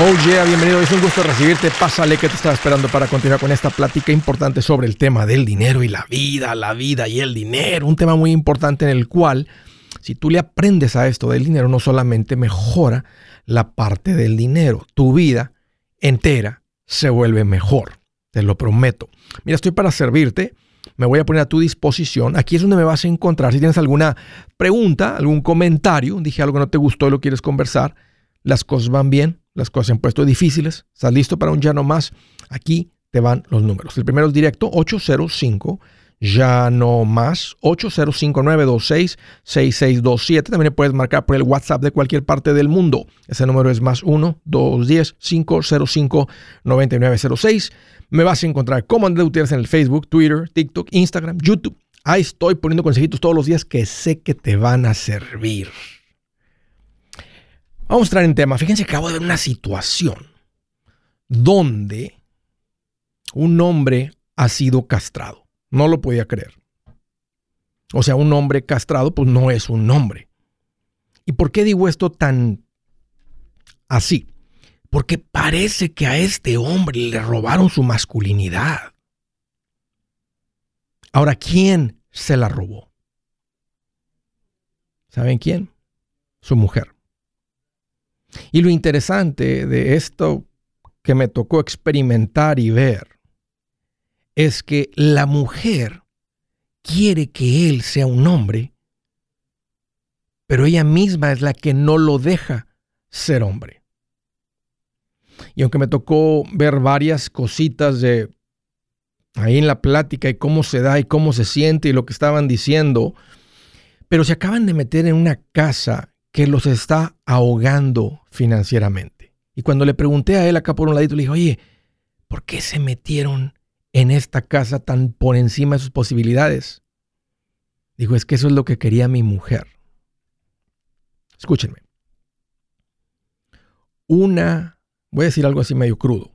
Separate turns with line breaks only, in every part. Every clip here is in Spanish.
Oh yeah, bienvenido. Es un gusto recibirte. Pásale que te estaba esperando para continuar con esta plática importante sobre el tema del dinero y la vida, la vida y el dinero. Un tema muy importante en el cual, si tú le aprendes a esto del dinero, no solamente mejora la parte del dinero, tu vida entera se vuelve mejor. Te lo prometo. Mira, estoy para servirte. Me voy a poner a tu disposición. Aquí es donde me vas a encontrar. Si tienes alguna pregunta, algún comentario, dije algo que no te gustó y lo quieres conversar, las cosas van bien las cosas se han puesto difíciles, estás listo para un ya no más, aquí te van los números. El primero es directo 805 ya no más 805-926-6627. También puedes marcar por el WhatsApp de cualquier parte del mundo. Ese número es más 1-210-505-9906. Me vas a encontrar como Andrés Gutiérrez en el Facebook, Twitter, TikTok, Instagram, YouTube. Ahí estoy poniendo consejitos todos los días que sé que te van a servir. Vamos a entrar en tema. Fíjense que acabo de ver una situación donde un hombre ha sido castrado. No lo podía creer. O sea, un hombre castrado pues no es un hombre. ¿Y por qué digo esto tan así? Porque parece que a este hombre le robaron su masculinidad. Ahora, ¿quién se la robó? ¿Saben quién? Su mujer. Y lo interesante de esto que me tocó experimentar y ver es que la mujer quiere que él sea un hombre, pero ella misma es la que no lo deja ser hombre. Y aunque me tocó ver varias cositas de ahí en la plática y cómo se da y cómo se siente y lo que estaban diciendo, pero se acaban de meter en una casa que los está ahogando financieramente. Y cuando le pregunté a él acá por un ladito, le dije, oye, ¿por qué se metieron en esta casa tan por encima de sus posibilidades? Dijo, es que eso es lo que quería mi mujer. Escúchenme. Una, voy a decir algo así medio crudo.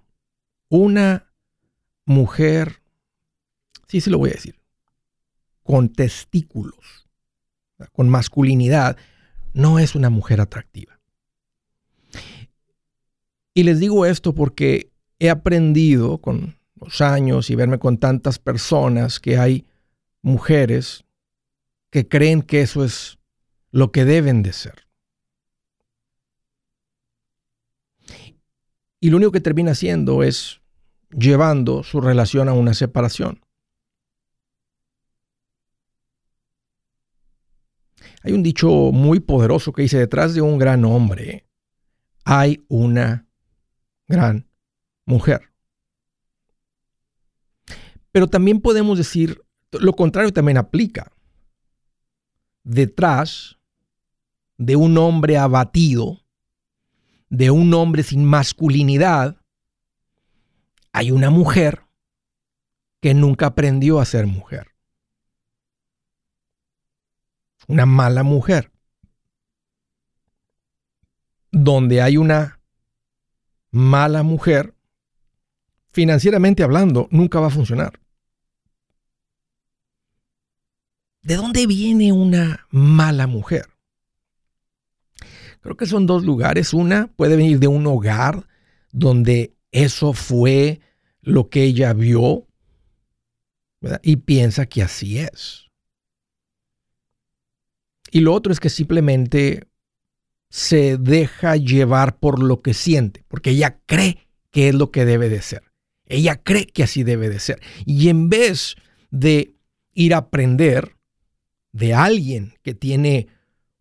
Una mujer, sí, sí lo voy a decir, con testículos, con masculinidad, no es una mujer atractiva. Y les digo esto porque he aprendido con los años y verme con tantas personas que hay mujeres que creen que eso es lo que deben de ser. Y lo único que termina haciendo es llevando su relación a una separación. Hay un dicho muy poderoso que dice, detrás de un gran hombre hay una gran mujer. Pero también podemos decir, lo contrario también aplica. Detrás de un hombre abatido, de un hombre sin masculinidad, hay una mujer que nunca aprendió a ser mujer una mala mujer, donde hay una mala mujer, financieramente hablando, nunca va a funcionar. ¿De dónde viene una mala mujer? Creo que son dos lugares. Una puede venir de un hogar donde eso fue lo que ella vio y piensa que así es. Y lo otro es que simplemente se deja llevar por lo que siente, porque ella cree que es lo que debe de ser. Ella cree que así debe de ser. Y en vez de ir a aprender de alguien que tiene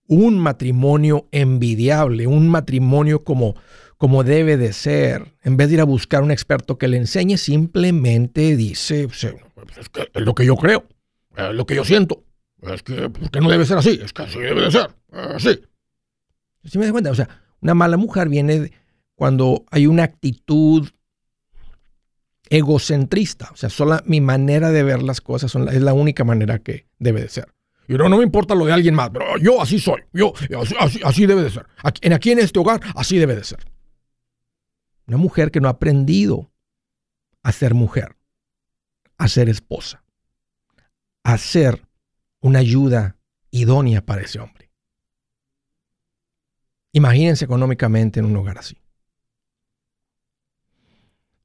un matrimonio envidiable, un matrimonio como, como debe de ser, en vez de ir a buscar un experto que le enseñe, simplemente dice, pues, es, lo que yo creo, es lo que yo siento. Es que, porque no debe ser así, es que así debe de ser, así. ¿Sí me das cuenta? O sea, una mala mujer viene cuando hay una actitud egocentrista. O sea, solo mi manera de ver las cosas es la única manera que debe de ser. Y no, no me importa lo de alguien más, pero yo así soy. Yo, así, debe de ser. En, aquí en este hogar, así debe de ser. Una mujer que no ha aprendido a ser mujer, a ser esposa, a ser una ayuda idónea para ese hombre. Imagínense económicamente en un hogar así.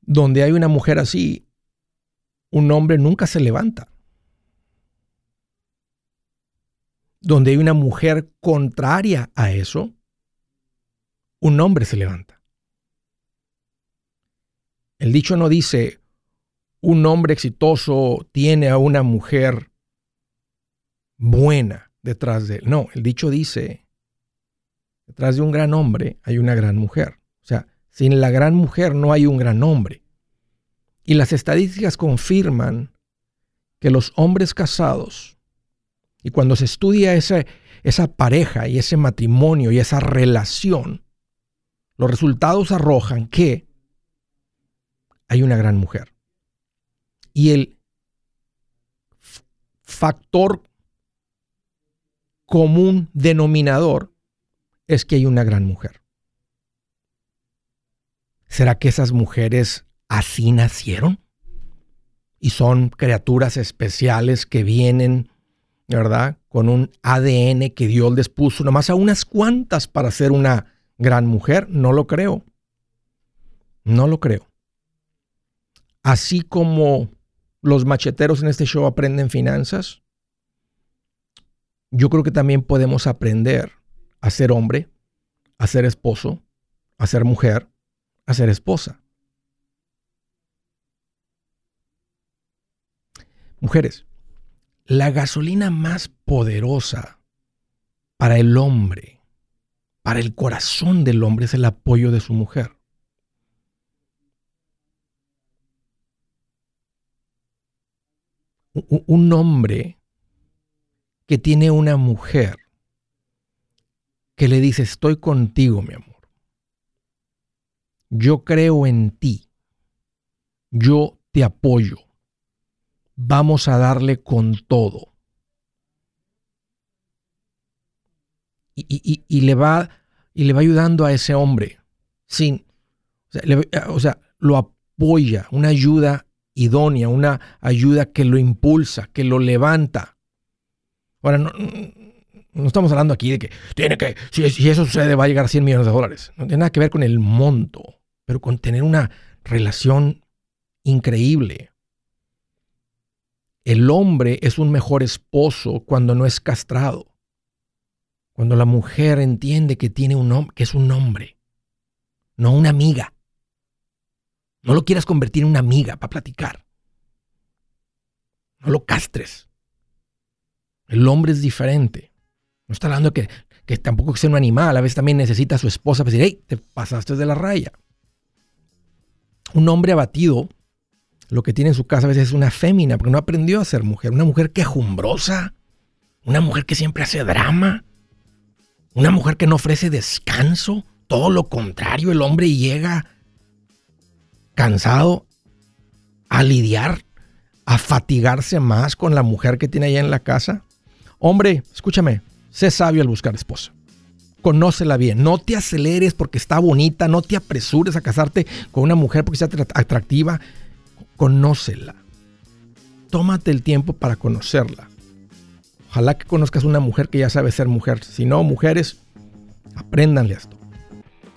donde hay una mujer así, un hombre nunca se levanta. Donde hay una mujer contraria a eso, un hombre se levanta. El dicho no dice, un hombre exitoso tiene a una mujer buena detrás de él. No, el dicho dice, detrás de un gran hombre hay una gran mujer. O sea, sin la gran mujer no hay un gran hombre. Y las estadísticas confirman que los hombres casados, y cuando se estudia esa, esa pareja y ese matrimonio y esa relación, los resultados arrojan que hay una gran mujer. Y el factor común denominador es que hay una gran mujer. ¿Será que esas mujeres así nacieron? Y son criaturas especiales que vienen, ¿verdad? Con un ADN que Dios les puso, nomás a unas cuantas para ser una gran mujer. No lo creo. No lo creo. Así como los macheteros en este show aprenden finanzas, yo creo que también podemos aprender a ser hombre, a ser esposo, a ser mujer, a ser esposa. Mujeres, la gasolina más poderosa para el hombre, para el corazón del hombre, es el apoyo de su mujer. Un hombre que tiene una mujer que le dice, estoy contigo, mi amor. Yo creo en ti. Yo te apoyo. Vamos a darle con todo. Y, le va, y le va ayudando a ese hombre. Sin, o sea, lo apoya, una ayuda idónea, una ayuda que lo impulsa, que lo levanta. Ahora, no, estamos hablando aquí de que tiene que, si, eso sucede, va a llegar a 100 millones de dólares. No tiene nada que ver con el monto, pero con tener una relación increíble. El hombre es un mejor esposo cuando no es castrado. Cuando la mujer entiende que tiene un que es un hombre, no una amiga. No lo quieras convertir en una amiga para platicar. No lo castres. El hombre es diferente. No está hablando que, que tampoco sea un animal, a veces también necesita a su esposa para decir, hey, te pasaste de la raya. Un hombre abatido, lo que tiene en su casa a veces es una fémina, porque no aprendió a ser mujer. Una mujer quejumbrosa, una mujer que siempre hace drama, una mujer que no ofrece descanso. Todo lo contrario, el hombre llega cansado a lidiar, a fatigarse más con la mujer que tiene allá en la casa. Hombre, escúchame, Sé sabio al buscar esposa. Conócela bien. No te aceleres porque está bonita. No te apresures a casarte con una mujer porque sea atractiva. Conócela. Tómate el tiempo para conocerla. Ojalá que conozcas una mujer que ya sabe ser mujer. Si no, mujeres, apréndanle esto.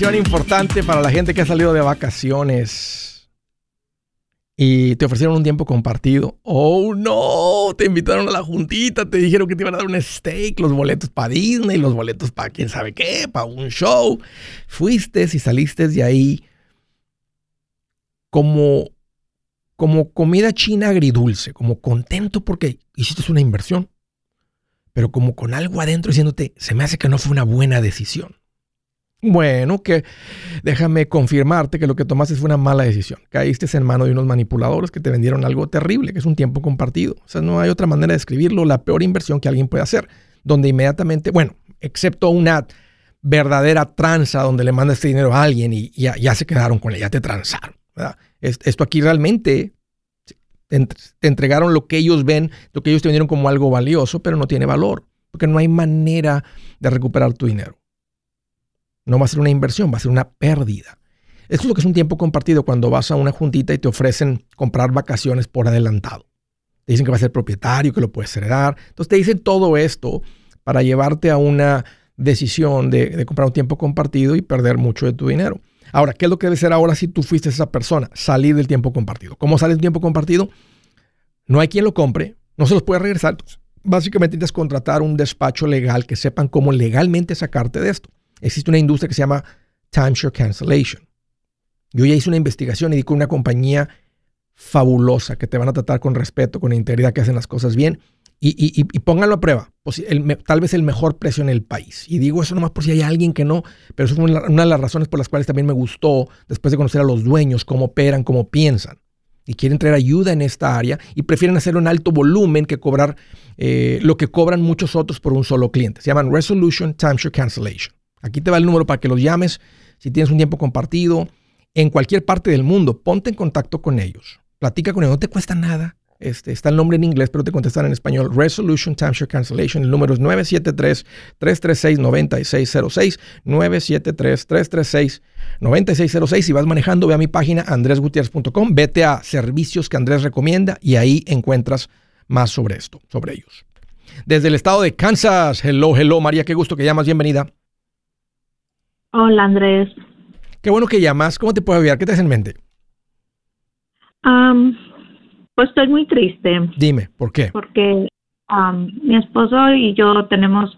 Importante para la gente que ha salido de vacaciones y te ofrecieron un tiempo compartido. Oh no, te invitaron a la juntita, te dijeron que te iban a dar un steak, los boletos para Disney, los boletos para quién sabe qué, para un show. Fuiste y saliste de ahí como, como comida china agridulce, como contento porque hiciste una inversión, pero como con algo adentro diciéndote, se me hace que no fue una buena decisión. Bueno, que déjame confirmarte que lo que tomaste fue una mala decisión. Caíste en mano de unos manipuladores que te vendieron algo terrible, que es un tiempo compartido. O sea, no hay otra manera de escribirlo, la peor inversión que alguien puede hacer, donde inmediatamente, bueno, excepto una verdadera tranza donde le mandas este dinero a alguien y ya, se quedaron con él, ya te transaron. Esto aquí realmente te entregaron lo que ellos ven, lo que ellos te vendieron como algo valioso, pero no tiene valor, porque no hay manera de recuperar tu dinero. No va a ser una inversión, va a ser una pérdida. Esto es lo que es un tiempo compartido cuando vas a una juntita y te ofrecen comprar vacaciones por adelantado. Te dicen que va a ser propietario, que lo puedes heredar. Entonces te dicen todo esto para llevarte a una decisión de, comprar un tiempo compartido y perder mucho de tu dinero. Ahora, ¿qué es lo que debe ser ahora si tú fuiste esa persona? Salir del tiempo compartido. ¿Cómo sales del tiempo compartido? No hay quien lo compre, no se los puede regresar. básicamente tienes que contratar un despacho legal que sepan cómo legalmente sacarte de esto existe una industria que se llama timeshare cancellation. Yo ya hice una investigación y di con una compañía fabulosa que te van a tratar con respeto, con integridad, que hacen las cosas bien. Y, pónganlo a prueba. Tal vez el mejor precio en el país. Y digo eso nomás por si hay alguien que no, pero eso es una, de las razones por las cuales también me gustó, después de conocer a los dueños, cómo operan, cómo piensan. Y quieren traer ayuda en esta área y prefieren hacerlo en alto volumen que cobrar eh, lo que cobran muchos otros por un solo cliente. Se llaman Resolution Timeshare Cancellation. Aquí te va el número para que los llames si tienes un tiempo compartido en cualquier parte del mundo. Ponte en contacto con ellos. Platica con ellos. No te cuesta nada. Este, está el nombre en inglés, pero te contestan en español. Resolution Timeshare Cancellation. El número es 973-336-9606. 973-336-9606. Si vas manejando, ve a mi página andresgutierrez.com. Vete a servicios que Andrés recomienda y ahí encuentras más sobre esto, sobre ellos. Desde el estado de Kansas. Hello, hello, María. Qué gusto que llamas. Bienvenida.
Hola, Andrés.
Qué bueno que llamas. ¿Cómo te puedo ayudar? ¿Qué te hace en mente?
pues estoy muy triste.
Dime, ¿por qué?
Porque mi esposo y yo tenemos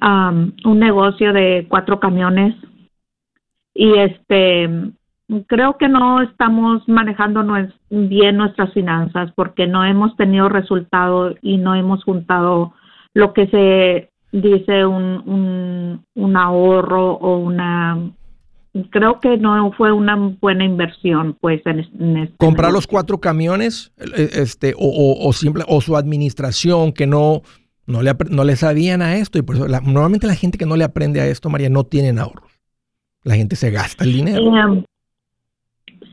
un negocio de cuatro camiones y este creo que no estamos manejando bien nuestras finanzas porque no hemos tenido resultado y no hemos juntado lo que se dice un, un, ahorro o una creo que no fue una buena inversión pues en, este
comprar los cuatro camiones e, este o, o, simple o su administración que no no le, no le sabían a esto y por eso normalmente la gente que no le aprende a esto María no tienen ahorros. La gente se gasta el dinero.
Em,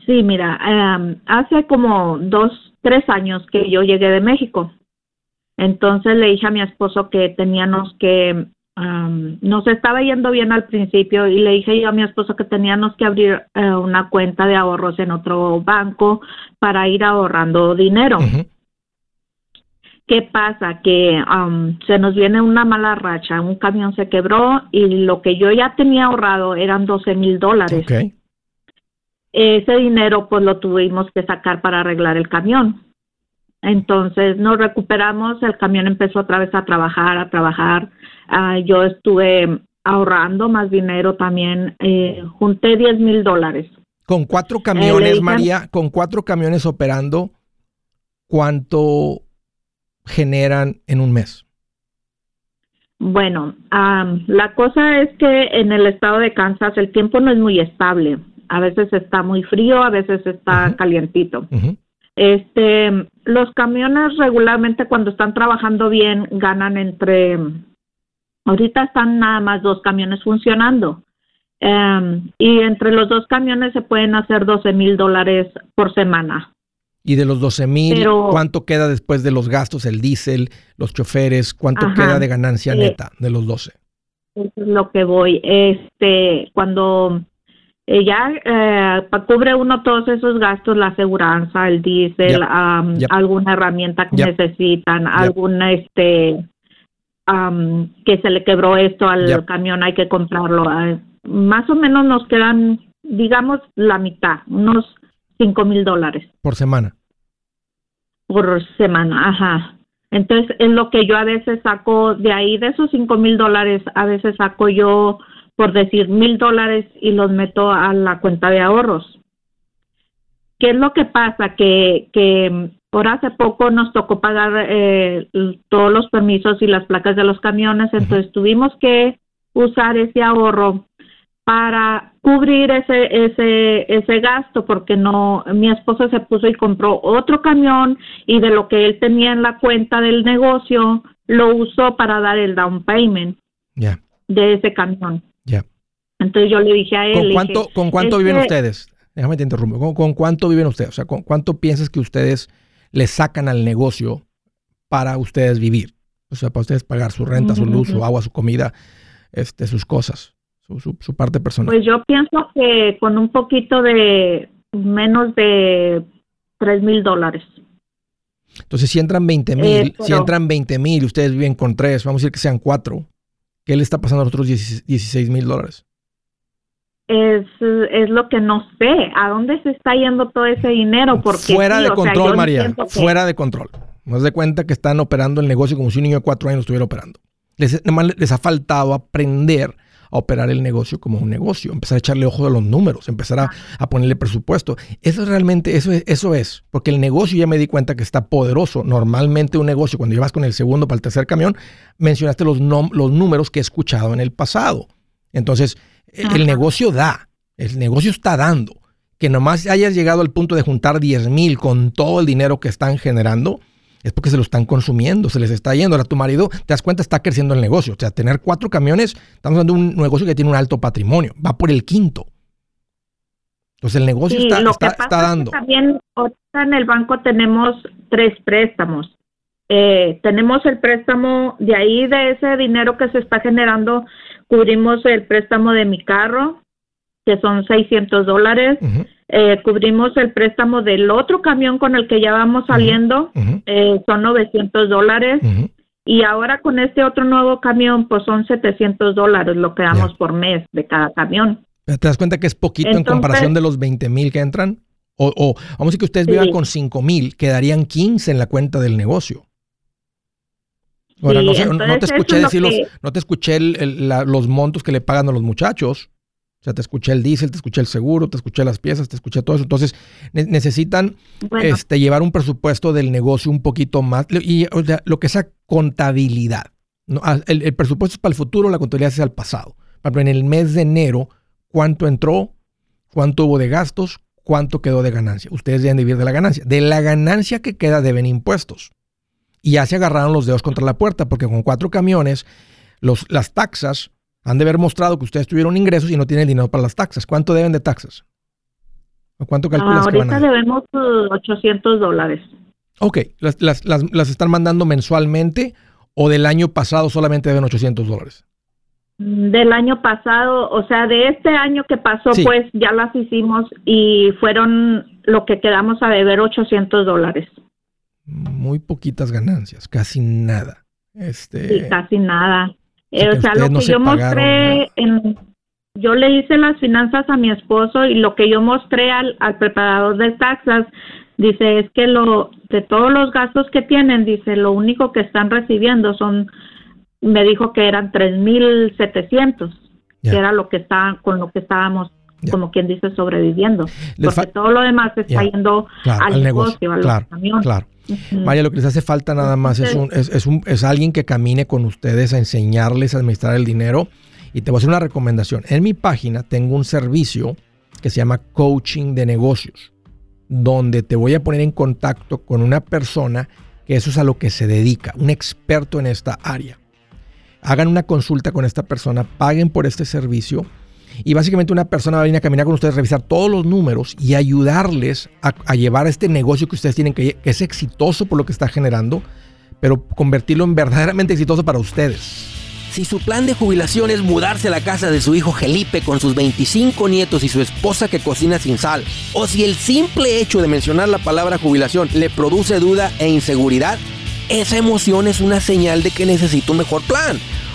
sí mira em, hace como dos tres años que yo llegué de México entonces le dije a mi esposo que teníamos que, nos estaba yendo bien al principio y le dije yo a mi esposo que teníamos que abrir eh, una cuenta de ahorros en otro banco para ir ahorrando dinero. ¿Qué pasa? Que um, se nos viene una mala racha, un camión se quebró y lo que yo ya tenía ahorrado eran 12 mil dólares. Ese dinero pues lo tuvimos que sacar para arreglar el camión. Entonces nos recuperamos, el camión empezó otra vez a trabajar, a trabajar. Ah, yo estuve ahorrando más dinero también, eh, junté 10 mil dólares.
Con cuatro
Eh,
camiones,
dije-
María, con cuatro camiones operando, ¿cuánto generan en un mes?
Bueno, am, la cosa es que en el estado de Kansas el tiempo no es muy estable. A veces está muy frío, a veces está calientito. Este, los camiones regularmente cuando están trabajando bien ganan entre, ahorita están nada más dos camiones funcionando. Em, y entre los dos camiones se pueden hacer 12 mil dólares por semana.
Y de los 12 mil, ¿cuánto queda después de los gastos, el diésel, los choferes? ¿Cuánto
Ajá.
queda de ganancia
Eh,
neta de los 12?
Eso es lo que voy. Este, cuando ya eh, cubre uno todos esos gastos, la aseguranza, el diésel,
Yep.
am,
Yep.
alguna herramienta que
Yep.
necesitan, alguna este que se le quebró esto al camión, hay que comprarlo. Más o menos nos quedan, digamos, la mitad, unos cinco mil dólares
Por semana.
por semana, ajá. Entonces, es lo que yo a veces saco de ahí, de esos cinco mil dólares, a veces saco yo, por decir, mil dólares y los meto a la cuenta de ahorros. ¿Qué es lo que pasa? Que, que mm, por hace poco nos tocó pagar eh, todos los permisos y las placas de los camiones, entonces tuvimos que usar ese ahorro para cubrir ese ese ese gasto porque no mi esposo se puso y compró otro camión y de lo que él tenía en la cuenta del negocio lo usó para dar el down payment de ese camión.
Ya.
Entonces yo le dije a él,
¿Con cuánto,
dije,
¿con cuánto
"Es
viven
que-
ustedes? Déjame te interrumpo. ¿Con, con cuánto viven ustedes? O sea, ¿con cuánto piensas que ustedes le sacan al negocio para ustedes vivir? O sea, para ustedes pagar su renta, su luz, su agua, su comida, este, sus cosas, su, su- su parte personal.
Pues yo pienso que con un poquito de menos de tres mil dólares.
Entonces, si entran 20 mil,
Eh,
si entran 20 mil y ustedes viven con tres, vamos a decir que sean cuatro, ¿qué le está pasando a los otros 16 mil dólares?
Es, es lo que no sé. ¿A dónde se está yendo todo ese dinero? Porque
fuera
sí,
de
sea,
control, María.
que-
Fuera de control. Nos de cuenta que están operando el negocio como si un niño de cuatro años lo estuviera operando. Les, nada más les ha faltado aprender a operar el negocio como un negocio, empezar a echarle ojo a los números, empezar a, a ponerle presupuesto. Eso es realmente, eso es, eso es, porque el negocio ya me di cuenta que está poderoso. Normalmente un negocio, cuando llevas con el segundo para el tercer camión, mencionaste los, los números que he escuchado en el pasado. Entonces, e- el negocio da, el negocio está dando. Que nomás hayas llegado al punto de juntar 10 mil con todo el dinero que están generando, es porque se lo están consumiendo, se les está yendo. Ahora tu marido, te das cuenta, está creciendo el negocio. O sea, tener cuatro camiones, estamos hablando de un negocio que tiene un alto patrimonio, va por el quinto. Entonces el negocio
Sí,
está,
lo
está,
que pasa
está
es que
dando.
también ahorita en el banco tenemos tres préstamos. Eh, tenemos el préstamo de ahí, de ese dinero que se está generando, cubrimos el préstamo de mi carro, que son 600 dólares. Eh, cubrimos el préstamo del otro camión con el que ya vamos saliendo, eh, son 900 dólares. Y ahora con este otro nuevo camión, pues son 700 dólares lo que damos por mes de cada camión.
¿Te das cuenta que es poquito en comparación de los 20 mil que entran? O, o vamos a decir que ustedes vivan
Sí.
con 5 mil, quedarían 15 en la cuenta del negocio. Ahora,
Sí,
no, sé, no- te escuché decir los,
que-
no te escuché el- el- la- los montos que le pagan a los muchachos. O sea, te escuché el diésel, te escuché el seguro, te escuché las piezas, te escuché todo eso. Entonces, ne- necesitan
Bueno,
este, llevar un presupuesto del negocio un poquito más. Y o sea, lo que sea contabilidad. ¿no? Ah, El, el presupuesto es para el futuro, la contabilidad es al pasado. Por ejemplo, en el mes de enero, ¿cuánto entró? ¿Cuánto hubo de gastos? ¿Cuánto quedó de ganancia? Ustedes deben vivir de la ganancia. De la ganancia que queda deben impuestos. Y ya se agarraron los dedos contra la puerta, porque con cuatro camiones, los, las taxas han de haber mostrado que ustedes tuvieron ingresos y no tienen dinero para las taxas. ¿Cuánto deben de taxas? ¿O cuánto calculas que van a
ahorita debemos uh, 800 dólares.
Ok, las, las, las, las están mandando mensualmente o del año pasado solamente deben 800 dólares.
Mm, Del año pasado, o sea, de este año que pasó,
Sí.
pues ya las hicimos y fueron lo que quedamos a deber 800 dólares.
muy poquitas ganancias, casi nada. Este,
sí, casi nada. O sea, lo que yo mostré, en, yo le hice las finanzas a mi esposo y lo que yo mostré al, al preparador de taxas, dice, es que lo de todos los gastos que tienen, dice, lo único que están recibiendo son, me dijo que eran 3.700, que era lo que está, con lo que estábamos como quien dice, sobreviviendo. porque todo lo demás está yendo al, negocio,
claro, Claro. María, lo que les hace falta nada más es, es, un, es alguien que camine con ustedes a enseñarles a administrar el dinero. Y te voy a hacer una recomendación. En mi página tengo un servicio que se llama Coaching de Negocios, donde te voy a poner en contacto con una persona que eso es a lo que se dedica, un experto en esta área. Hagan una consulta con esta persona, paguen por este servicio y básicamente una persona va a venir a caminar con ustedes, revisar todos los números y ayudarles a, llevar a este negocio que ustedes tienen, que, que es exitoso por lo que está generando, pero convertirlo en verdaderamente exitoso para ustedes.
Si su plan de jubilación es mudarse a la casa de su hijo Felipe con sus 25 nietos y su esposa que cocina sin sal, o si el simple hecho de mencionar la palabra jubilación le produce duda e inseguridad, esa emoción es una señal de que necesita un mejor plan.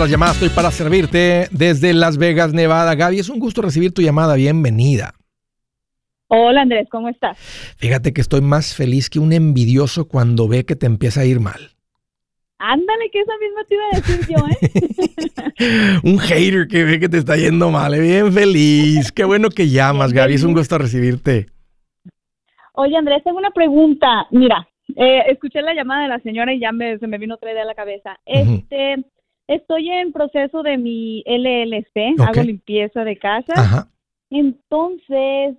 A las llamadas, estoy para servirte desde Las Vegas, Nevada. Gaby, es un gusto recibir tu llamada, bienvenida.
Hola Andrés, ¿cómo estás?
Fíjate que estoy más feliz que un envidioso cuando ve que te empieza a ir mal.
Ándale, que esa misma te iba a decir yo,
¿eh? un hater que ve que te está yendo mal, ¿eh? bien feliz. Qué bueno que llamas, Gaby, es un gusto recibirte.
Oye Andrés, tengo una pregunta. Mira, eh, escuché la llamada de la señora y ya me, se me vino otra idea a la cabeza. Este, Estoy en proceso de mi LLC, hago limpieza de casa. Entonces,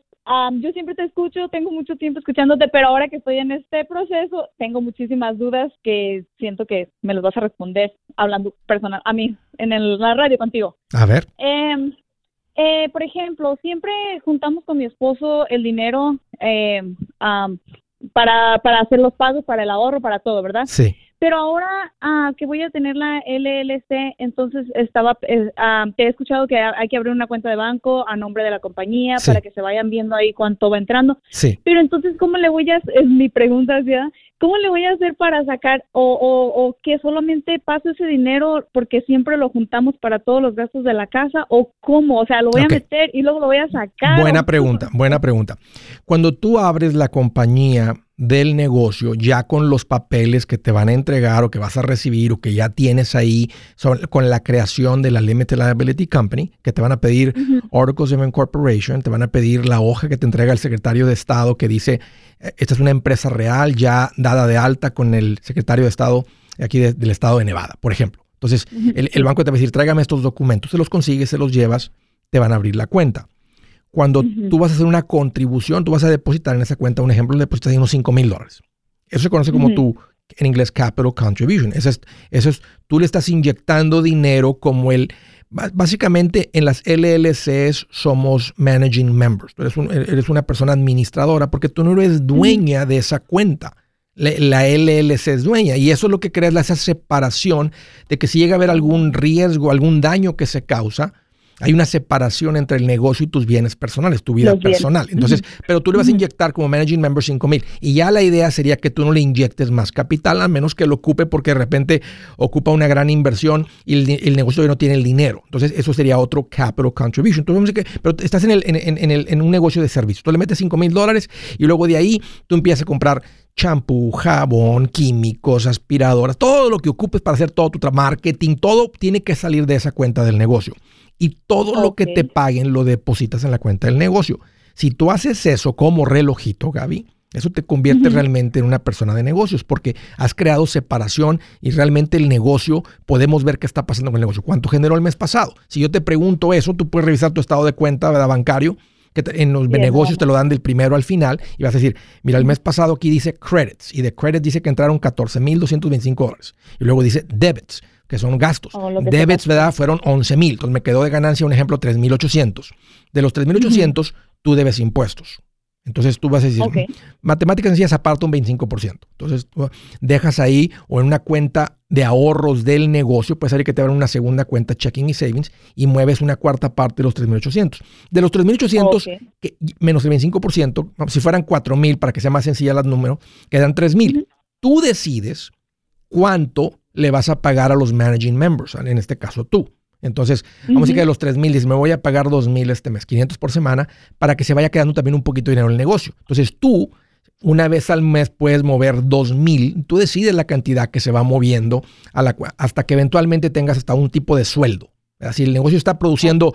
yo siempre te escucho, tengo mucho tiempo escuchándote, pero ahora que estoy en este proceso, tengo muchísimas dudas que siento que me las vas a responder hablando personal, a mí, en el, la radio contigo.
A ver.
Em, eh, por ejemplo, siempre juntamos con mi esposo el dinero eh, para, para hacer los pagos, para el ahorro, para todo, ¿verdad?
Sí.
Pero ahora ah, que voy a tener la LLC, entonces estaba, eh, ah, te he escuchado que hay que abrir una cuenta de banco a nombre de la compañía para que se vayan viendo ahí cuánto va entrando.
Sí.
Pero entonces, ¿cómo le voy a, es mi pregunta, ¿ya? ¿Cómo le voy a hacer para sacar o, o, o que solamente pase ese dinero porque siempre lo juntamos para todos los gastos de la casa o cómo? O sea, lo voy a meter y luego lo voy a sacar.
Buena pregunta, buena pregunta. Cuando tú abres la compañía, del negocio ya con los papeles que te van a entregar o que vas a recibir o que ya tienes ahí con la creación de la Limited Liability Company, que te van a pedir Articles of Incorporation, te van a pedir la hoja que te entrega el secretario de Estado que dice, esta es una empresa real ya dada de alta con el secretario de Estado aquí del Estado de Nevada, por ejemplo. Entonces, el, el banco te va a decir, tráigame estos documentos, se los consigues, se los llevas, te van a abrir la cuenta. Cuando tú vas a hacer una contribución, tú vas a depositar en esa cuenta, un ejemplo, le depositas unos 5 mil dólares. Eso se conoce como tu, en inglés, capital contribution. Eso es, eso es, tú le estás inyectando dinero como el, básicamente en las LLCs somos managing members. Eres, eres una persona administradora porque tú no eres dueña de esa cuenta. La, LLC es dueña y eso es lo que crea esa separación de que si llega a haber algún riesgo, algún daño que se causa, hay una separación entre el negocio y tus bienes personales, tu vida personal. Entonces, pero tú le vas a inyectar como managing member 5 mil. Y ya la idea sería que tú no le inyectes más capital, a menos que lo ocupe porque de repente ocupa una gran inversión y el, negocio no tiene el dinero. Entonces, eso sería otro capital contribution. Entonces, que, pero estás en, el, en, el, en un negocio de servicio. Tú le metes 5 mil dólares y luego de ahí tú empiezas a comprar champú, jabón, químicos, aspiradoras, todo lo que ocupes para hacer todo tu marketing, todo tiene que salir de esa cuenta del negocio. Y todo lo que te paguen lo depositas en la cuenta del negocio. Si tú haces eso como relojito, Gaby, eso te convierte realmente en una persona de negocios porque has creado separación y realmente el negocio, podemos ver qué está pasando con el negocio. ¿Cuánto generó el mes pasado? Si yo te pregunto eso, tú puedes revisar tu estado de cuenta bancario, que en los negocios te lo dan del primero al final y vas a decir, mira, el mes pasado aquí dice credits y de credits dice que entraron 14.225 dólares. Y luego dice debits, que son gastos. Oh, debits, ¿verdad? Fueron 11.000. Entonces me quedó de ganancia, un ejemplo, 3.800. De los 3.800, tú debes impuestos. Entonces tú vas a decir, matemáticas sencillas aparta un 25%. Entonces tú dejas ahí o en una cuenta de ahorros del negocio, puede ser que te abran una segunda cuenta checking y savings y mueves una cuarta parte de los 3.800. De los 3.800, menos el 25%, si fueran 4.000 para que sea más sencilla los números, quedan 3.000. Tú decides cuánto le vas a pagar a los managing members, en este caso tú. Entonces, vamos a decir que de los 3 mil, me voy a pagar 2 mil este mes, 500 por semana, para que se vaya quedando también un poquito de dinero en el negocio. Entonces, tú, una vez al mes, puedes mover 2 mil, tú decides la cantidad que se va moviendo a la, hasta que eventualmente tengas hasta un tipo de sueldo. Si el negocio está produciendo,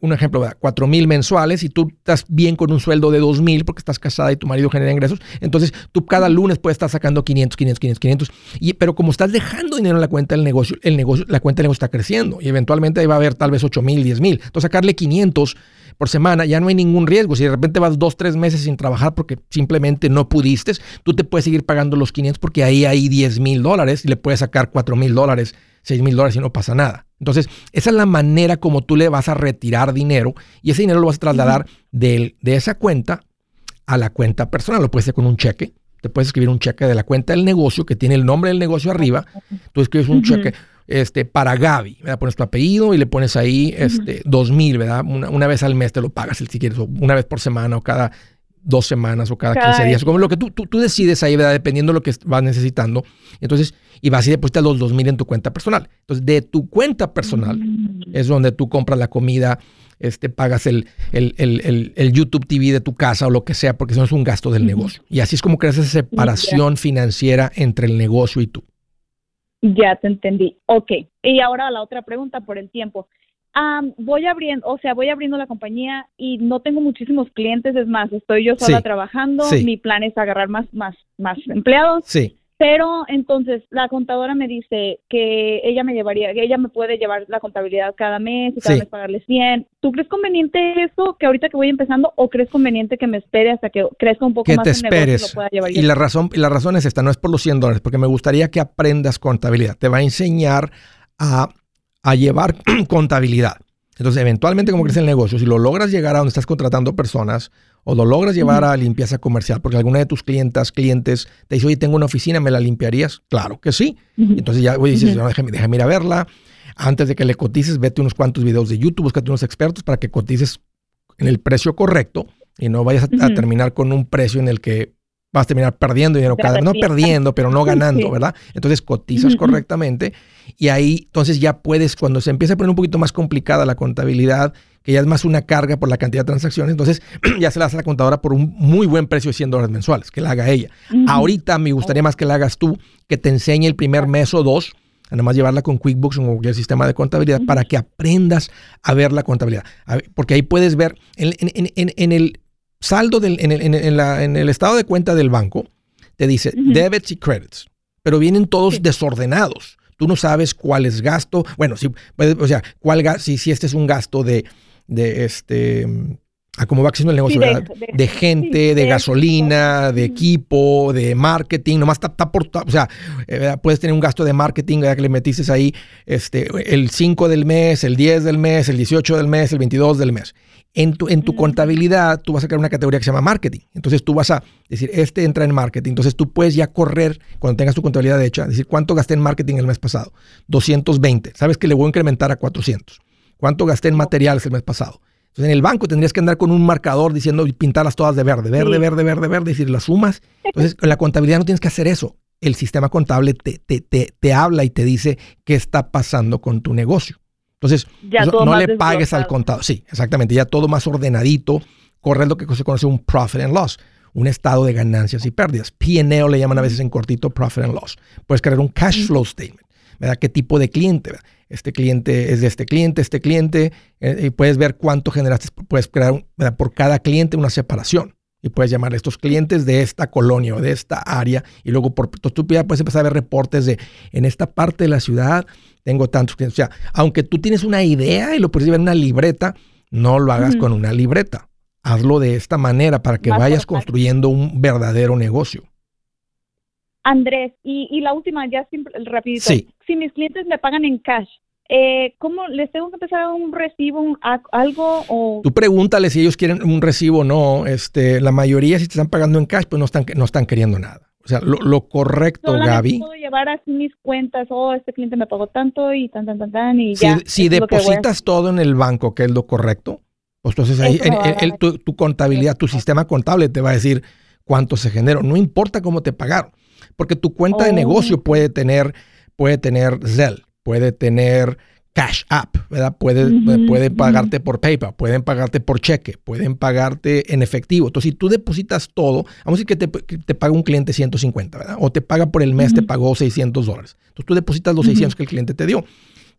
un ejemplo, 4 mil mensuales y tú estás bien con un sueldo de 2 mil porque estás casada y tu marido genera ingresos, entonces tú cada lunes puedes estar sacando 500, 500, 500, 500. Y, pero como estás dejando dinero en la cuenta del negocio, el negocio, la cuenta del negocio está creciendo y eventualmente va a haber tal vez 8 mil, 10 mil. Entonces sacarle 500 por semana ya no hay ningún riesgo. Si de repente vas dos, tres meses sin trabajar porque simplemente no pudiste, tú te puedes seguir pagando los 500 porque ahí hay 10 mil dólares y le puedes sacar 4 mil dólares 6 mil dólares y no pasa nada. Entonces, esa es la manera como tú le vas a retirar dinero y ese dinero lo vas a trasladar de, de esa cuenta a la cuenta personal. Lo puedes hacer con un cheque. Te puedes escribir un cheque de la cuenta del negocio que tiene el nombre del negocio arriba. Tú escribes un cheque este, para Gaby, ¿verdad? Pones tu apellido y le pones ahí este, dos mil, ¿verdad? Una, una, vez al mes te lo pagas si quieres, o una vez por semana o cada dos semanas o cada, 15 días, como lo que tú, tú, decides ahí, ¿verdad? Dependiendo de lo que vas necesitando. Entonces, y vas y depositas los 2000 en tu cuenta personal. Entonces, de tu cuenta personal mm. es donde tú compras la comida, este, pagas el, el, el, el, YouTube TV de tu casa o lo que sea, porque eso es un gasto del negocio. Y así es como creas esa separación financiera entre el negocio y tú.
Ya te entendí. Ok. Y ahora la otra pregunta por el tiempo voy abriendo, o sea, voy abriendo la compañía y no tengo muchísimos clientes, es más, estoy yo sola trabajando, mi plan es agarrar más, más, más empleados.
Sí.
Pero entonces la contadora me dice que ella me llevaría, que ella me puede llevar la contabilidad cada mes y cada mes pagarles 100. ¿Tú crees conveniente eso que ahorita que voy empezando o crees conveniente que me espere hasta que crezca un poco
que
más
te esperes. y la razón y la razón es esta, no es por los 100 dólares, porque me gustaría que aprendas contabilidad. Te va a enseñar a a llevar contabilidad. Entonces, eventualmente, como crece el negocio, si lo logras llegar a donde estás contratando personas o lo logras llevar a limpieza comercial, porque alguna de tus clientas, clientes te dice, oye, tengo una oficina, ¿me la limpiarías? Claro que sí. Entonces ya oye, dices, déjame, déjame, ir a verla. Antes de que le cotices, vete unos cuantos videos de YouTube, búscate unos expertos para que cotices en el precio correcto y no vayas a terminar con un precio en el que vas a terminar perdiendo dinero cada vez, no perdiendo, pero no ganando, ¿verdad? Entonces cotizas correctamente y ahí entonces ya puedes, cuando se empieza a poner un poquito más complicada la contabilidad, que ya es más una carga por la cantidad de transacciones, entonces ya se la hace la contadora por un muy buen precio de 100 dólares mensuales, que la haga ella. Ahorita me gustaría más que la hagas tú, que te enseñe el primer mes o dos, además llevarla con QuickBooks o cualquier sistema de contabilidad para que aprendas a ver la contabilidad. porque ahí puedes ver en, en el saldo del, el, la, en, el, estado de cuenta del banco, te dice debits y credits, pero vienen todos desordenados. Tú no sabes cuál es gasto. Bueno, si, o sea, cuál si, si este es un gasto de, de este a cómo va creciendo el negocio, de, gente, de, gasolina, de equipo, de marketing, nomás está, por, o sea, eh, puedes tener un gasto de marketing que le metiste ahí este, el 5 del mes, el 10 del mes, el 18 del mes, el 22 del mes. En tu, en tu contabilidad, tú vas a crear una categoría que se llama marketing. Entonces tú vas a decir, este entra en marketing. Entonces tú puedes ya correr, cuando tengas tu contabilidad hecha, decir, ¿cuánto gasté en marketing el mes pasado? 220. Sabes que le voy a incrementar a 400. ¿Cuánto gasté en materiales el mes pasado? Entonces en el banco tendrías que andar con un marcador diciendo y pintarlas todas de verde, verde, verde, verde, verde, decir las sumas. Entonces en la contabilidad no tienes que hacer eso. El sistema contable te, te, te, te habla y te dice qué está pasando con tu negocio. Entonces, no le pagues al contado. Sí, exactamente. Ya todo más ordenadito. Correr lo que se conoce un profit and loss. un estado de ganancias y pérdidas. P&L le llaman a veces en cortito profit and loss. Puedes crear un cash flow statement, ¿verdad? ¿Qué tipo de cliente? Este cliente es de este cliente, este cliente, eh, y puedes ver cuánto generaste, puedes crear por cada cliente una separación y puedes llamar a estos clientes de esta colonia o de esta área y luego por tu puedes empezar a ver reportes de en esta parte de la ciudad tengo tantos clientes. O sea, aunque tú tienes una idea y lo puedes llevar en una libreta, no lo hagas con una libreta. Hazlo de esta manera para que vayas construyendo un verdadero negocio.
Andrés, y, la última, ya rapidito. Sí. Si mis clientes me pagan en cash, eh, ¿cómo les tengo que empezar un recibo, un, algo? O...
Tú pregúntale si ellos quieren un recibo o no. Este, la mayoría, si te están pagando en cash, pues no están, no están queriendo nada. O sea, lo, correcto, Gaby.
puedo llevar así mis cuentas, oh, este cliente me pagó tanto y tan, tan, tan, tan, y
si,
ya.
Si depositas todo en el banco, que es lo correcto, pues entonces ahí tu, contabilidad, tu sistema contable te va a decir cuánto se generó. No importa cómo te pagaron, porque tu cuenta de oh. negocio puede tener, puede tener Zelle, puede tener Cash App, ¿verdad? Pueden, pagarte por PayPal, pueden pagarte por cheque, pueden pagarte en efectivo. Entonces, si tú depositas todo, vamos a decir que te, paga un cliente 150, ¿verdad? O te paga por el mes, te pagó 600 dólares. Entonces, tú depositas los 600 que el cliente te dio.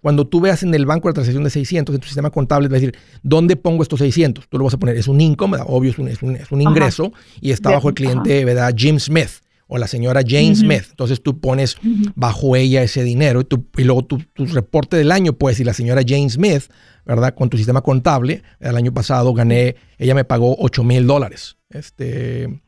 Cuando tú veas en el banco la transacción de 600, en tu sistema contable, te va a decir, ¿dónde pongo estos 600? Tú lo vas a poner, es un income, ¿verdad? obvio, es un, es un, ingreso, y está bajo el cliente, ¿verdad? Jim Smith o la señora Jane Smith. Entonces tú pones bajo ella ese dinero y, y luego tu, reporte del año, pues, si la señora Jane Smith, ¿verdad? Con tu sistema contable, el año pasado gané, ella me pagó 8 mil dólares. Este,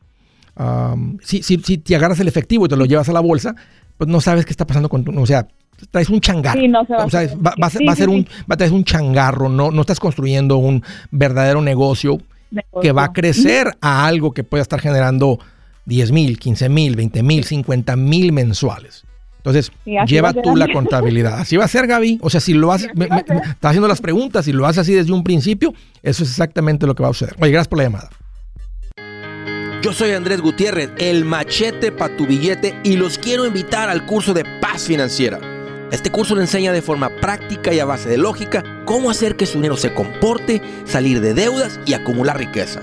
si, si, si, te agarras el efectivo y te lo llevas a la bolsa, pues no sabes qué está pasando con tu, o sea, traes un changarro. o sea, va, a ser un, va a traer un changarro, no, no estás construyendo un verdadero negocio, que va a crecer a algo que pueda estar generando 10 mil, 15 mil, 20 mil, 50 mil mensuales. Entonces, lleva tú la contabilidad. Así va a ser, Gaby. O sea, si lo haces, estás haciendo las preguntas, y lo haces así desde un principio, eso es exactamente lo que va a suceder. Oye, gracias por la llamada.
Yo soy Andrés Gutiérrez, el machete para tu billete, y los quiero invitar al curso de paz financiera. Este curso le enseña de forma práctica y a base de lógica cómo hacer que su dinero se comporte, salir de deudas y acumular riqueza.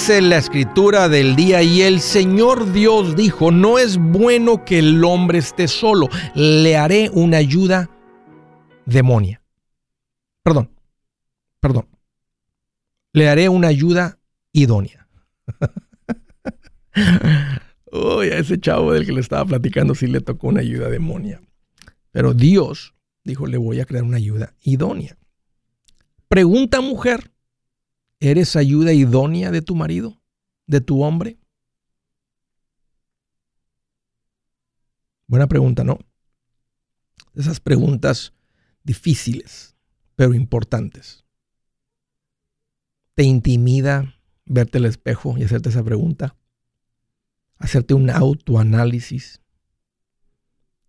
Dice la escritura del día y el Señor Dios dijo, no es bueno que el hombre esté solo, le haré una ayuda demonia. Perdón, perdón. Le haré una ayuda idónea. Uy, a ese chavo del que le estaba platicando sí le tocó una ayuda demonia. Pero Dios dijo, le voy a crear una ayuda idónea. Pregunta mujer, ¿Eres ayuda idónea de tu marido? ¿De tu hombre? Buena pregunta, ¿no? Esas preguntas difíciles, pero importantes. ¿Te intimida verte al espejo y hacerte esa pregunta? Hacerte un autoanálisis.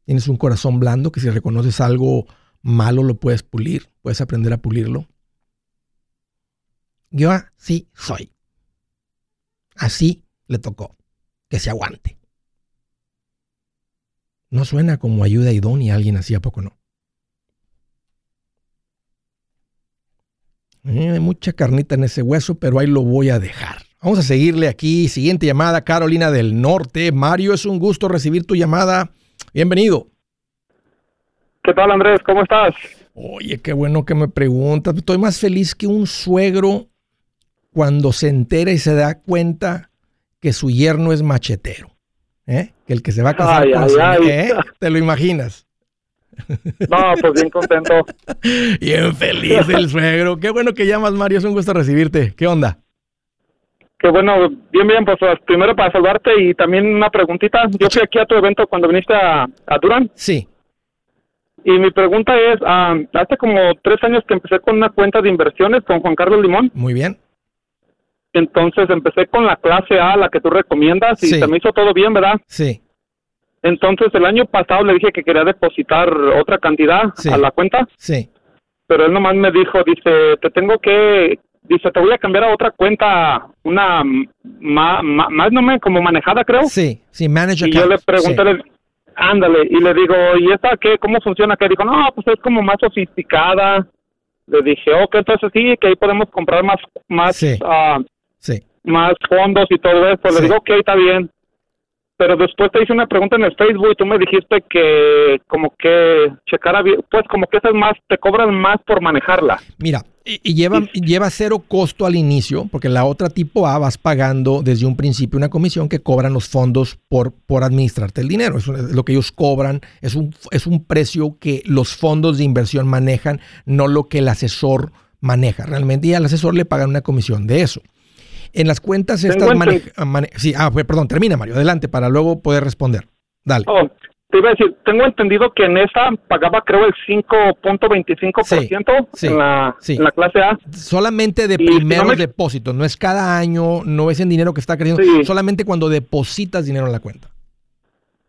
Tienes un corazón blando que si reconoces algo malo lo puedes pulir, puedes aprender a pulirlo. Yo así soy. Así le tocó. Que se aguante. No suena como ayuda idónea alguien así, ¿a poco no? Eh, hay mucha carnita en ese hueso, pero ahí lo voy a dejar. Vamos a seguirle aquí. Siguiente llamada, Carolina del Norte. Mario, es un gusto recibir tu llamada. Bienvenido.
¿Qué tal, Andrés? ¿Cómo estás?
Oye, qué bueno que me preguntas. Estoy más feliz que un suegro cuando se entera y se da cuenta que su yerno es machetero. ¿eh? Que el que se va a casar con su, ¿eh? ¿Te lo imaginas?
No, pues bien contento.
bien feliz el suegro. Qué bueno que llamas, Mario. Es un gusto recibirte. ¿Qué onda?
Qué bueno, bien, bien, pues primero para saludarte y también una preguntita. Yo fui aquí a tu evento cuando viniste a, a Durán.
Sí.
Y mi pregunta es, hace como tres años que empecé con una cuenta de inversiones con Juan Carlos Limón.
Muy bien.
Entonces empecé con la clase A, la que tú recomiendas, y se me hizo todo bien, ¿verdad?
Sí.
Entonces el año pasado le dije que quería depositar otra cantidad a la cuenta.
Sí.
Pero él nomás me dijo, dice, te tengo que, dice, te voy a cambiar a otra cuenta, una más, más no me, como manejada creo.
Sí, sí, manager.
Y yo le pregunté, ándale, y le digo, ¿y esta qué? ¿Cómo funciona? Que dijo, no, pues es como más sofisticada. Le dije, ok, entonces sí, que ahí podemos comprar más, más,
sí.
Ah,
sí.
más fondos y todo eso. Le digo, ok, está bien pero después te hice una pregunta en el Facebook y tú me dijiste que como que checara bien, pues como que esas más, te cobran más por manejarla.
Mira, y, lleva, lleva cero costo al inicio, porque la otra tipo A vas pagando desde un principio una comisión que cobran los fondos por, por administrarte el dinero. Eso es lo que ellos cobran, es un, es un precio que los fondos de inversión manejan, no lo que el asesor maneja. Realmente y al asesor le pagan una comisión de eso. En las cuentas estas sí, ah, perdón, termina Mario, adelante para luego poder responder. Dale.
Oh, te iba a decir, tengo entendido que en esa pagaba creo el 5.25% sí, en, la, en la clase A.
Solamente de primeros depósitos, no es cada año, no es en dinero que está creciendo, solamente cuando depositas dinero en la cuenta.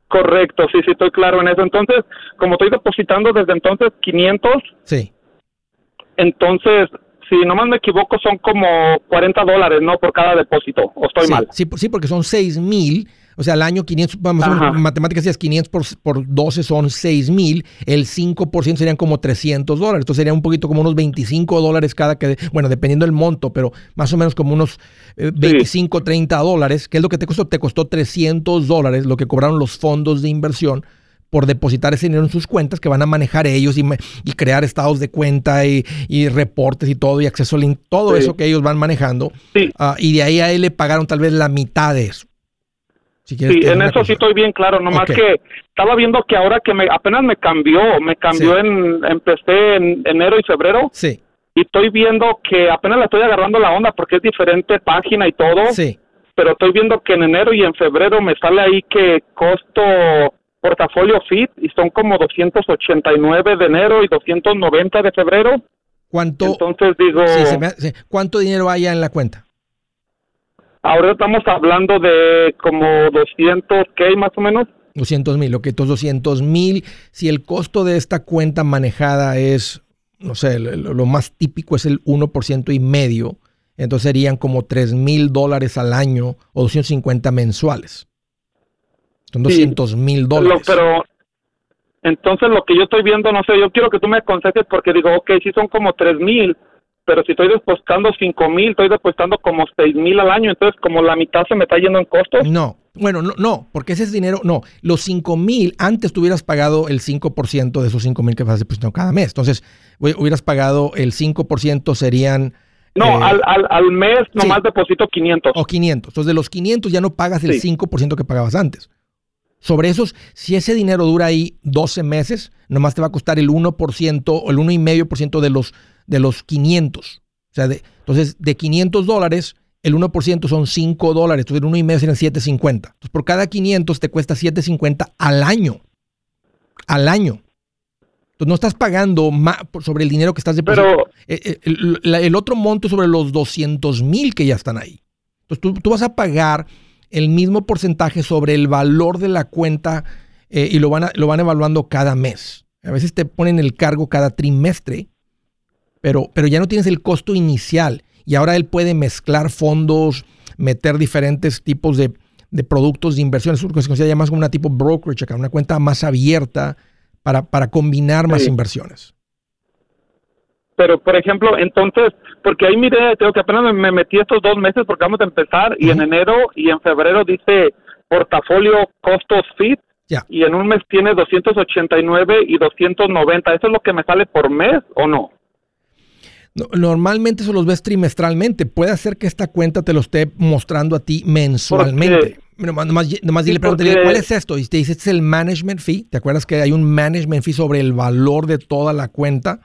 Correcto, sí, sí, estoy claro en eso. Entonces, como estoy depositando desde entonces 500,
sí.
entonces si no más me equivoco, son como 40 dólares, ¿no? Por cada depósito, ¿o estoy mal?
Sí, sí, porque son 6 mil. O sea, al año 500, vamos a matemáticas, es 500 por, por 12 son 6 mil, el 5% serían como 300 dólares, entonces sería un poquito como unos 25 dólares cada que, bueno, dependiendo del monto, pero más o menos como unos 25, eh, 30 dólares, que es lo que te costó, te costó 300 dólares lo que cobraron los fondos de inversión por depositar ese dinero en sus cuentas que van a manejar ellos y, y crear estados de cuenta y, reportes y todo y acceso link, todo eso que ellos van manejando. Ah, y de ahí a él le pagaron tal vez la mitad de eso.
sí, en eso sí estoy bien claro, nomás que estaba viendo que ahora que me apenas me cambió, me cambió en, empecé en enero y febrero.
Sí.
Y estoy viendo que apenas le estoy agarrando la onda porque es diferente página y todo.
Sí.
Pero estoy viendo que en enero y en febrero me sale ahí que costo portafolio FIT y son como 289 de enero y 290 de febrero.
¿Cuánto?
Entonces digo...
¿Cuánto dinero hay en la cuenta?
Ahora estamos hablando de como 200, ¿qué más o menos?
200 mil, ok, estos 200 mil, si el costo de esta cuenta manejada es, no sé, lo, lo más típico es el 1% y medio, entonces serían como 3 mil dólares al año o 250 mensuales. Son 200 mil dólares.
Pero entonces lo que yo estoy viendo, no sé, yo quiero que tú me aconsejes porque digo, ok, sí son como 3 mil, pero si estoy depositando 5 mil, estoy depositando como 6 mil al año, entonces como la mitad se me está yendo en costos.
No, bueno, no, no, porque ese es dinero, no, los 5 mil, antes tú hubieras pagado el 5% de esos 5 mil que vas depositando cada mes, entonces hubieras pagado el 5% serían...
No, eh, al, al, al, mes nomás deposito 500.
O 500. Entonces de los 500 ya no pagas el 5% que pagabas antes. Sobre esos, si ese dinero dura ahí 12 meses, nomás te va a costar el 1% o el 1,5% de los, de los 500. O sea, de, entonces, de 500 dólares, el 1% son 5 dólares. Entonces, el 1,5 serían 7.50. Entonces, por cada 500 te cuesta 7.50 al año. Al año. Entonces, no estás pagando más sobre el dinero que estás depositando. Pero... Eh, eh, el, otro monto sobre los 200 mil que ya están ahí. Entonces, tú, tú vas a pagar el mismo porcentaje sobre el valor de la cuenta eh, y lo van, lo van evaluando cada mes. A veces te ponen el cargo cada trimestre, pero, pero ya no tienes el costo inicial. Y ahora él puede mezclar fondos, meter diferentes tipos de, productos de inversión. Eso se considera más como una tipo brokerage una cuenta más abierta para, para combinar más inversiones.
Pero, por ejemplo, entonces, porque ahí mire, tengo que apenas me, metí estos dos meses porque vamos a empezar y en enero y en febrero dice portafolio costos fit y en un mes tiene 289 y 290. ¿Eso es lo que me sale por mes o no?
normalmente eso los ves trimestralmente. Puede hacer que esta cuenta te lo esté mostrando a ti mensualmente. Nomás, nomás, dile, ¿cuál es esto? Y te dice, este es el management fee. ¿Te acuerdas que hay un management fee sobre el valor de toda la cuenta?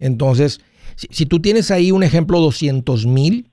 Entonces, si, tú tienes ahí un ejemplo 200 mil,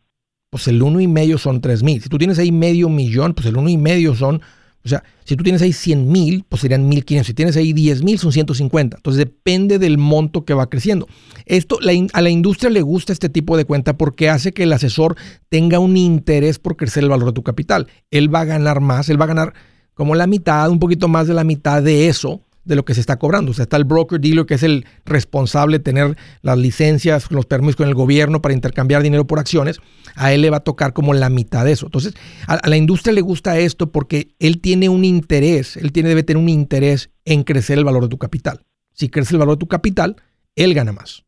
pues el uno y medio son 3 mil. Si tú tienes ahí medio millón, pues el uno y medio son o sea, si tú tienes ahí 100 mil, pues serían 1500. Si tienes ahí 10 mil, son 150. Entonces depende del monto que va creciendo. Esto a la industria le gusta este tipo de cuenta porque hace que el asesor tenga un interés por crecer el valor de tu capital. Él va a ganar más, él va a ganar como la mitad, un poquito más de la mitad de eso de lo que se está cobrando. O sea, está el broker dealer que es el responsable de tener las licencias, los permisos con el gobierno para intercambiar dinero por acciones. A él le va a tocar como la mitad de eso. Entonces, a, la industria le gusta esto porque él tiene un interés, él tiene, debe tener un interés en crecer el valor de tu capital. Si crece el valor de tu capital, él gana más.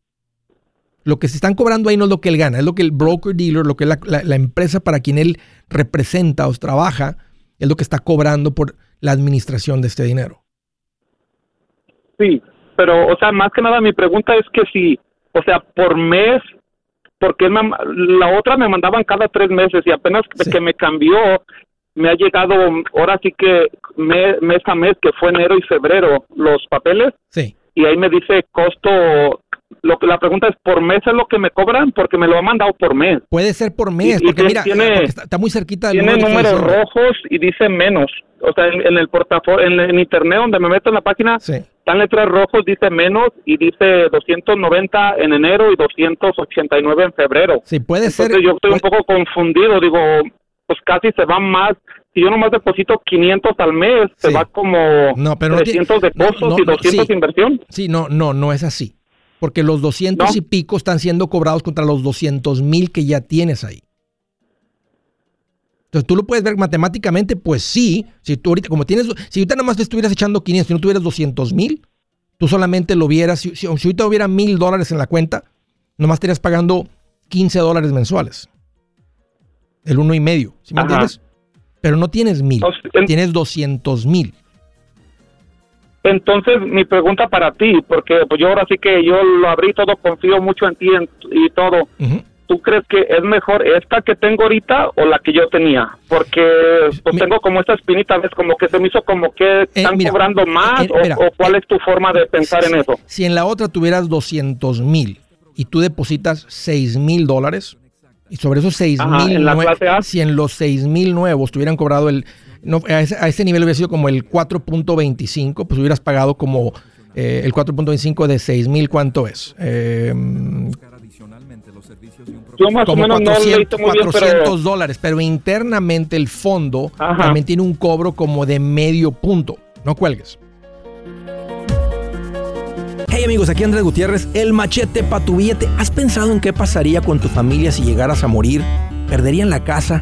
Lo que se están cobrando ahí no es lo que él gana, es lo que el broker dealer, lo que es la, la empresa para quien él representa o trabaja, es lo que está cobrando por la administración de este dinero.
Sí, pero, o sea, más que nada mi pregunta es que si, o sea, por mes, porque la otra me mandaban cada tres meses y apenas que me cambió, me ha llegado, ahora sí que mes a mes, que fue enero y febrero, los papeles.
Sí.
Y ahí me dice costo lo que la pregunta es por mes es lo que me cobran porque me lo han mandado por mes.
Puede ser por mes, porque mira, está, muy cerquita
del Tiene números rojos y dice menos. O sea, en, el portafolio, en, internet donde me meto en la página, están letras rojos, dice menos y dice 290 en enero y 289 en febrero.
Sí, puede Entonces,
ser. Yo estoy un poco confundido, digo, pues casi se van más. Si yo nomás deposito 500 al mes, se va como
no, pero
300 depósitos y 200 de inversión.
Sí, no, no, no es así porque los 200 y pico están siendo cobrados contra los 200 mil que ya tienes ahí. Entonces tú lo puedes ver matemáticamente, pues sí, si tú ahorita, como tienes, si ahorita nada más te estuvieras echando 500 y no tuvieras 200 mil, tú solamente lo vieras, si, si, ahorita hubiera mil dólares en la cuenta, nomás estarías pagando 15 dólares mensuales. El uno y medio, ¿sí me entiendes? Pero no tienes mil, tienes 200 mil.
Entonces, mi pregunta para ti, porque pues yo ahora sí que yo lo abrí todo, confío mucho en ti y todo. ¿Tú crees que es mejor esta que tengo ahorita o la que yo tenía? Porque pues, tengo como esta espinita, ¿ves? Como que se me hizo como que eh, están cobrando más eh, o, cuál es tu forma de pensar en eso.
Si en la otra tuvieras 200 mil y tú depositas 6 mil dólares y sobre esos 6 mil, si en los 6 mil nuevos tuvieran cobrado el no, a, ese, nivel hubiera sido como el 4.25, pues hubieras pagado como eh, el 4.25 de 6 mil, ¿cuánto es? Eh, como 400, dólares, pero internamente el fondo también tiene un cobro como de medio punto. No cuelgues.
Hey amigos, aquí Andrés Gutiérrez, el machete para tu billete. ¿Has pensado en qué pasaría con tu familia si llegaras a morir? ¿Perderían la casa?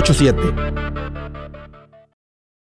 844-748-8887.